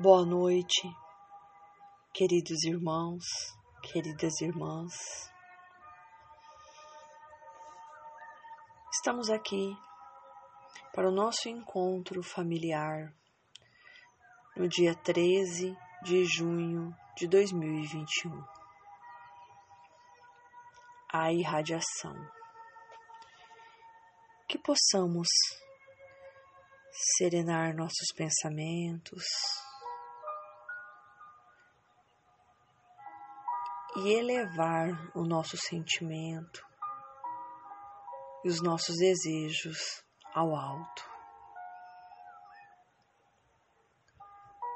Boa noite, queridos irmãos, queridas irmãs. Estamos aqui para o nosso encontro familiar no dia 13 de junho de 2021. A irradiação. Que possamos serenar nossos pensamentos e elevar o nosso sentimento e os nossos desejos ao alto.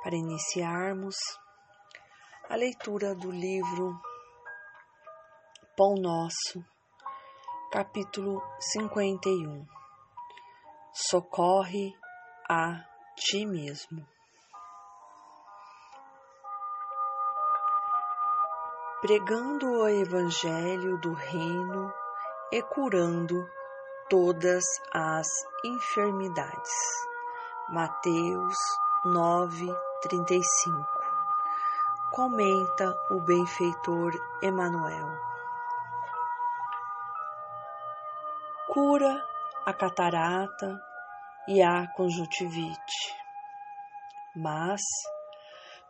Para iniciarmos a leitura do livro Pão Nosso, capítulo 51 Socorre a ti mesmo. Pregando o Evangelho do Reino e curando todas as enfermidades. Mateus 9:35. Comenta o benfeitor Emanuel. Cura a catarata e a conjuntivite. Mas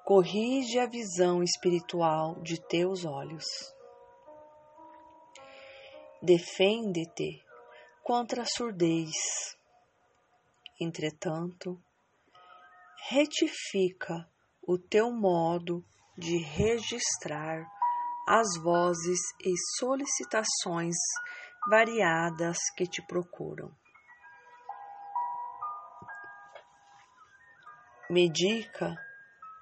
corrige a visão espiritual de teus olhos. Defende-te contra a surdez. Entretanto, retifica o teu modo de registrar as vozes e solicitações variadas que te procuram. Medica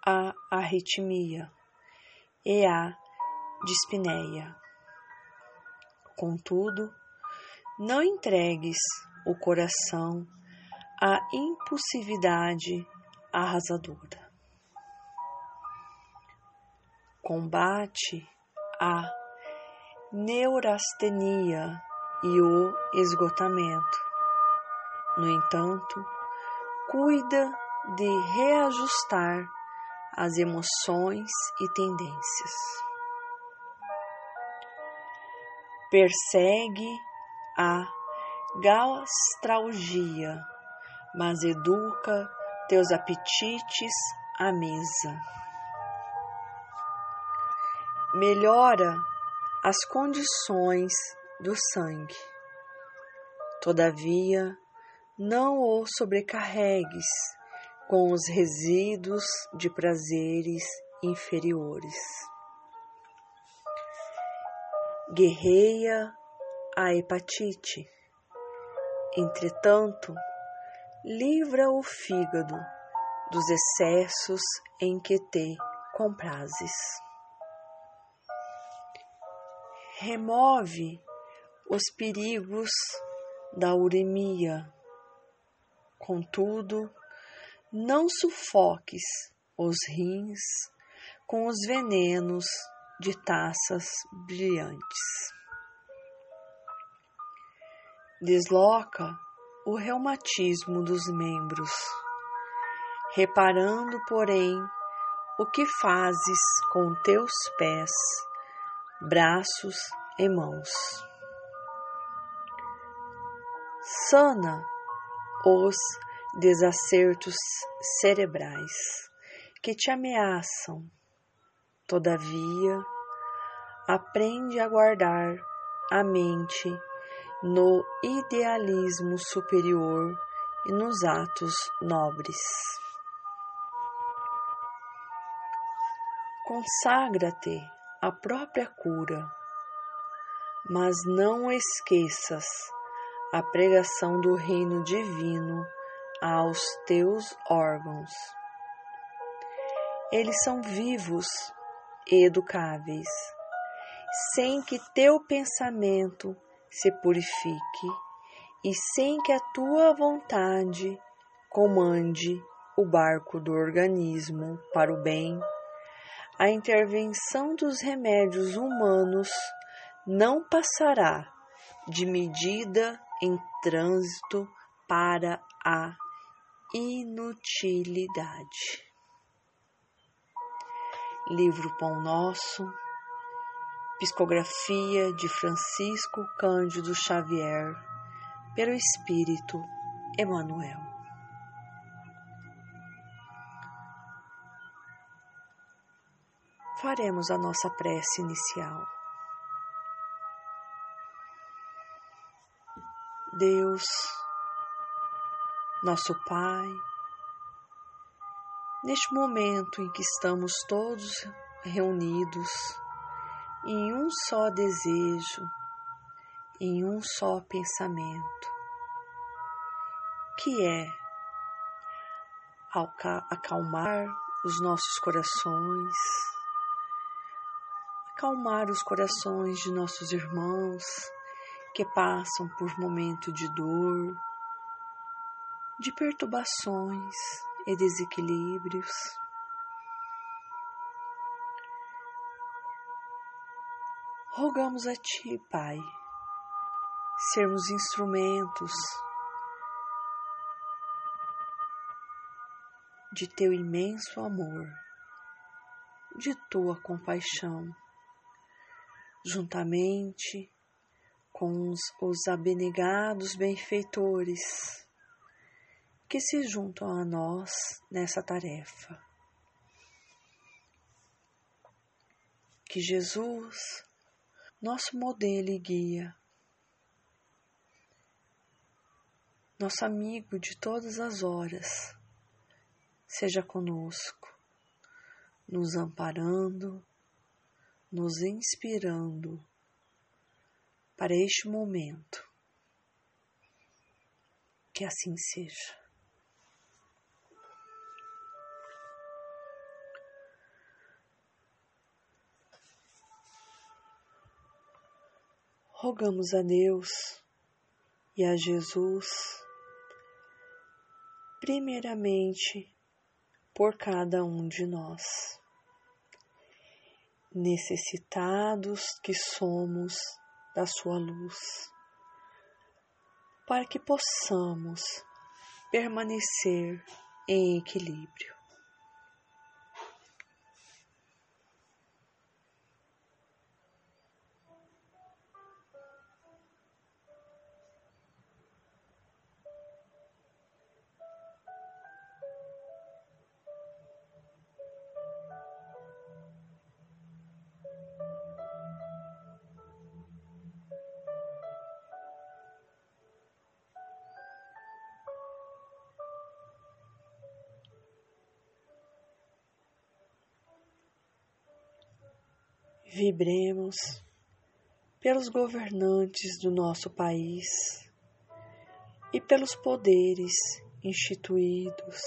a arritmia e a dispneia. Contudo, não entregues o coração à impulsividade arrasadora. Combate a neurastenia e o esgotamento. No entanto, cuida de reajustar as emoções e tendências. Persegue a gastralgia, mas educa teus apetites à mesa. Melhora as condições do sangue. Todavia, não o sobrecarregues com os resíduos de prazeres inferiores. Guerreia a hepatite. Entretanto, livra o fígado dos excessos em que te comprases. Remove os perigos da uremia. Contudo, não sufoques os rins com os venenos de taças brilhantes. Desloca o reumatismo dos membros, reparando, porém, o que fazes com teus pés, braços e mãos. Sana os desacertos cerebrais que te ameaçam. Todavia, aprende a guardar a mente no idealismo superior e nos atos nobres. Consagra-te à própria cura, mas não esqueças a pregação do reino divino aos teus órgãos. Eles são vivos e educáveis, sem que teu pensamento se purifique e sem que a tua vontade comande o barco do organismo para o bem, a intervenção dos remédios humanos não passará de medida em trânsito para a inutilidade. Livro Pão Nosso, psicografia de Francisco Cândido Xavier, pelo Espírito Emmanuel. Faremos a nossa prece inicial. Deus, nosso Pai, Neste momento em que estamos todos reunidos em um só desejo, em um só pensamento, que é acalmar os nossos corações, acalmar os corações de nossos irmãos que passam por momento de dor, de perturbações, e desequilíbrios. Rogamos a Ti, Pai, sermos instrumentos de Teu imenso amor, de Tua compaixão, juntamente com os, os abnegados benfeitores que se juntam a nós nessa tarefa. Que Jesus, nosso modelo e guia, nosso amigo de todas as horas, seja conosco, nos amparando, nos inspirando para este momento. Que assim seja. Rogamos a Deus e a Jesus, primeiramente por cada um de nós, necessitados que somos da Sua luz, para que possamos permanecer em equilíbrio. Vibremos pelos governantes do nosso país e pelos poderes instituídos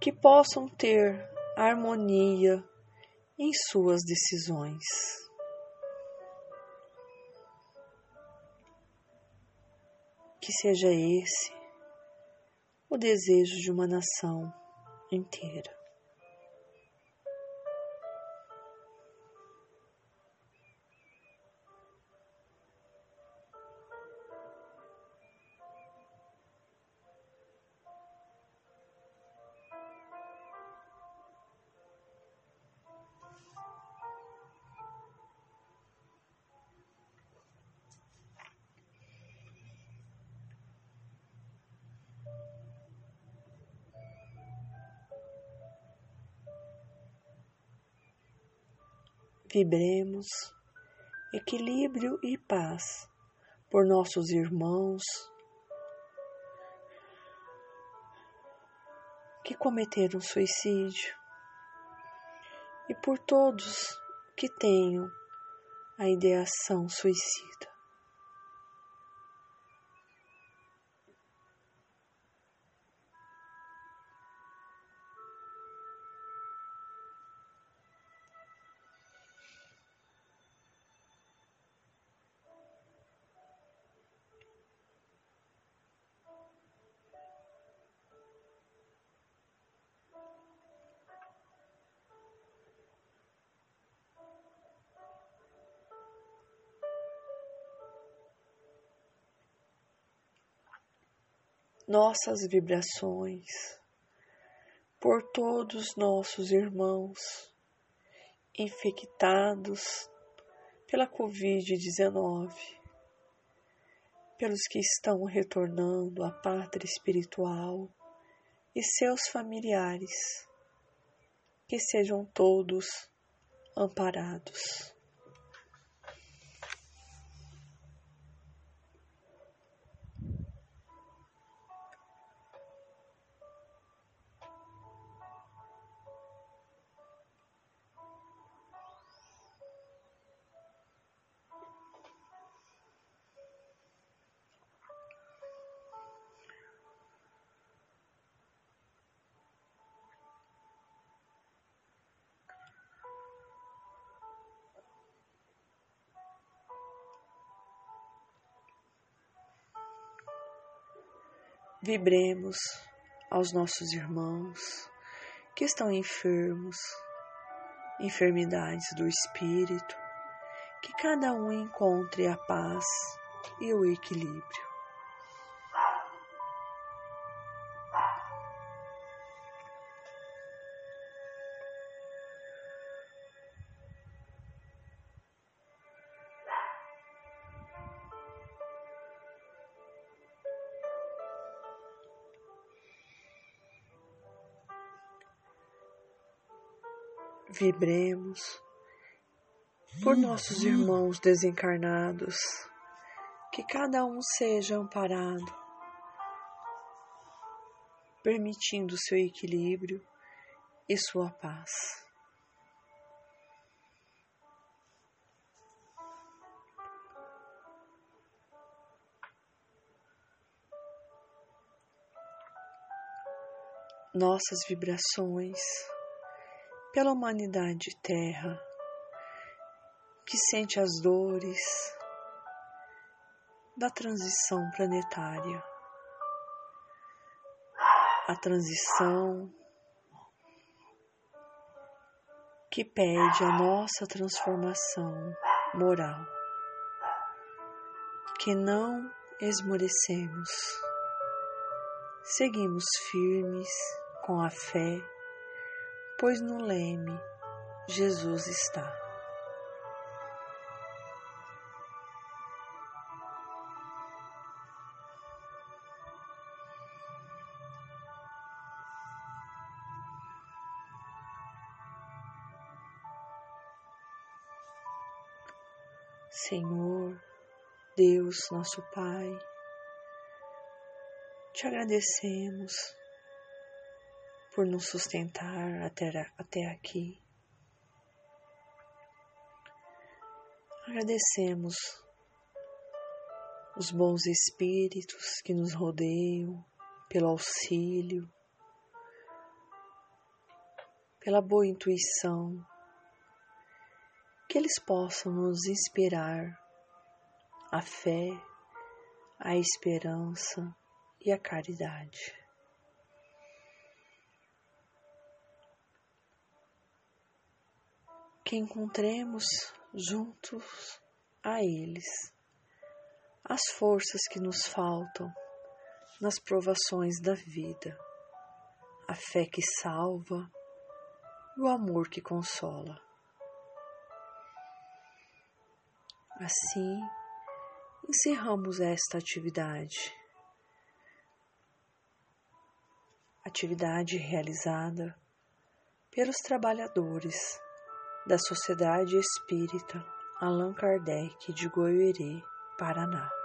que possam ter harmonia em suas decisões. Que seja esse o desejo de uma nação inteira. Vibremos equilíbrio e paz por nossos irmãos que cometeram suicídio e por todos que tenham a ideação suicida. Nossas vibrações por todos nossos irmãos infectados pela Covid-19, pelos que estão retornando à pátria espiritual e seus familiares, que sejam todos amparados. Vibremos aos nossos irmãos que estão enfermos, enfermidades do espírito, que cada um encontre a paz e o equilíbrio. Vibremos por nossos irmãos desencarnados, que cada um seja amparado, permitindo seu equilíbrio e sua paz. Nossas vibrações pela humanidade terra que sente as dores da transição planetária, a transição que pede a nossa transformação moral, que não esmorecemos, seguimos firmes com a fé pois no leme Jesus está. Senhor, Deus, nosso Pai, te agradecemos por nos sustentar até, até aqui. Agradecemos os bons espíritos que nos rodeiam pelo auxílio, pela boa intuição, que eles possam nos inspirar a fé, a esperança e a caridade. Que encontremos juntos a eles as forças que nos faltam nas provações da vida, a fé que salva e o amor que consola. Assim, encerramos esta atividade. Atividade realizada pelos trabalhadores da Sociedade Espírita Allan Kardec de Goiôerê, Paraná.